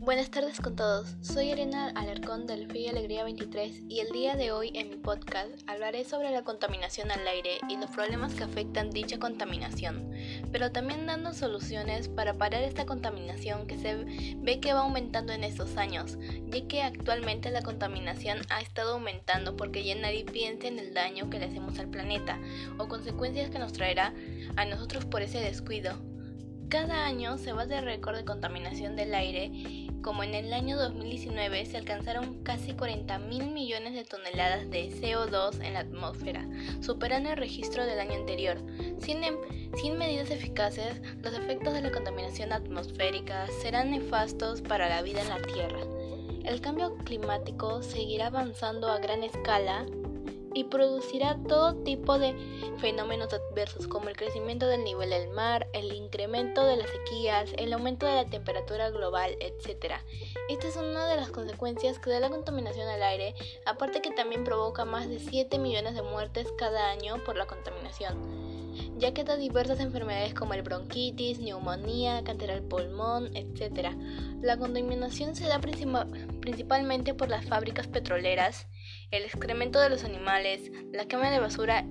Buenas tardes con todos, soy Elena Alarcón del FI Alegría 23 y el día de hoy en mi podcast hablaré sobre la contaminación al aire y los problemas que afectan dicha contaminación, pero también dando soluciones para parar esta contaminación que se ve que va aumentando en estos años, ya que actualmente la contaminación ha estado aumentando porque ya nadie piensa en el daño que le hacemos al planeta o consecuencias que nos traerá a nosotros por ese descuido. Cada año se bate récord de contaminación del aire, como en el año 2019 se alcanzaron casi 40 mil millones de toneladas de CO2 en la atmósfera, superando el registro del año anterior. Em, sin medidas eficaces, los efectos de la contaminación atmosférica serán nefastos para la vida en la Tierra. El cambio climático seguirá avanzando a gran escala y producirá todo tipo de fenómenos adversos como el crecimiento del nivel del mar, el incremento de las sequías, el aumento de la temperatura global, etc. Esta es una de las consecuencias que da la contaminación al aire, aparte que también provoca más de 7 millones de muertes cada año por la contaminación ya que da diversas enfermedades como el bronquitis, neumonía, cáncer al pulmón, etc. La contaminación se da principalmente por las fábricas petroleras, el excremento de los animales, la quema de basura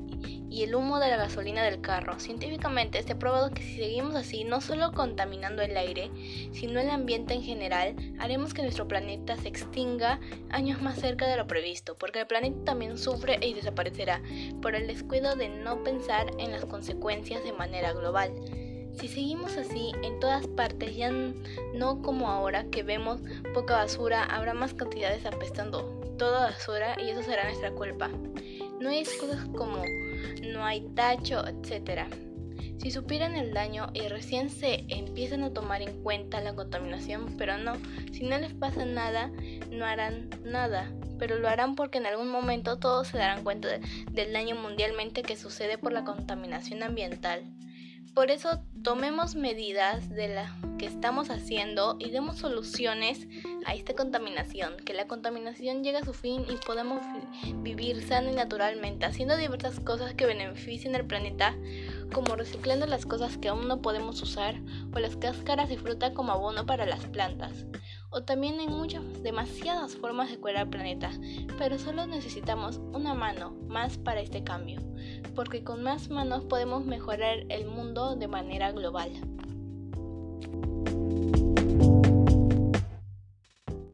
y el humo de la gasolina del carro. Científicamente está probado que si seguimos así, no solo contaminando el aire, sino el ambiente en general, haremos que nuestro planeta se extinga años más cerca de lo previsto, porque el planeta también sufre y desaparecerá por el descuido de no pensar en las consecuencias de manera global. Si seguimos así en todas partes, ya no como ahora que vemos poca basura, habrá más cantidades apestando toda basura y eso será nuestra culpa. No hay excusas como no hay tacho, etc. Si supieran el daño y recién se empiezan a tomar en cuenta la contaminación, pero no, si no les pasa nada, no harán nada, pero lo harán porque en algún momento todos se darán cuenta del daño mundialmente que sucede por la contaminación ambiental. Por eso tomemos medidas de la que estamos haciendo y demos soluciones a esta contaminación, que la contaminación llegue a su fin y podamos vivir sano y naturalmente, haciendo diversas cosas que beneficien al planeta, como reciclando las cosas que aún no podemos usar o las cáscaras de fruta como abono para las plantas. O también hay muchas, demasiadas formas de cuidar al planeta, pero solo necesitamos una mano más para este cambio, porque con más manos podemos mejorar el mundo de manera global.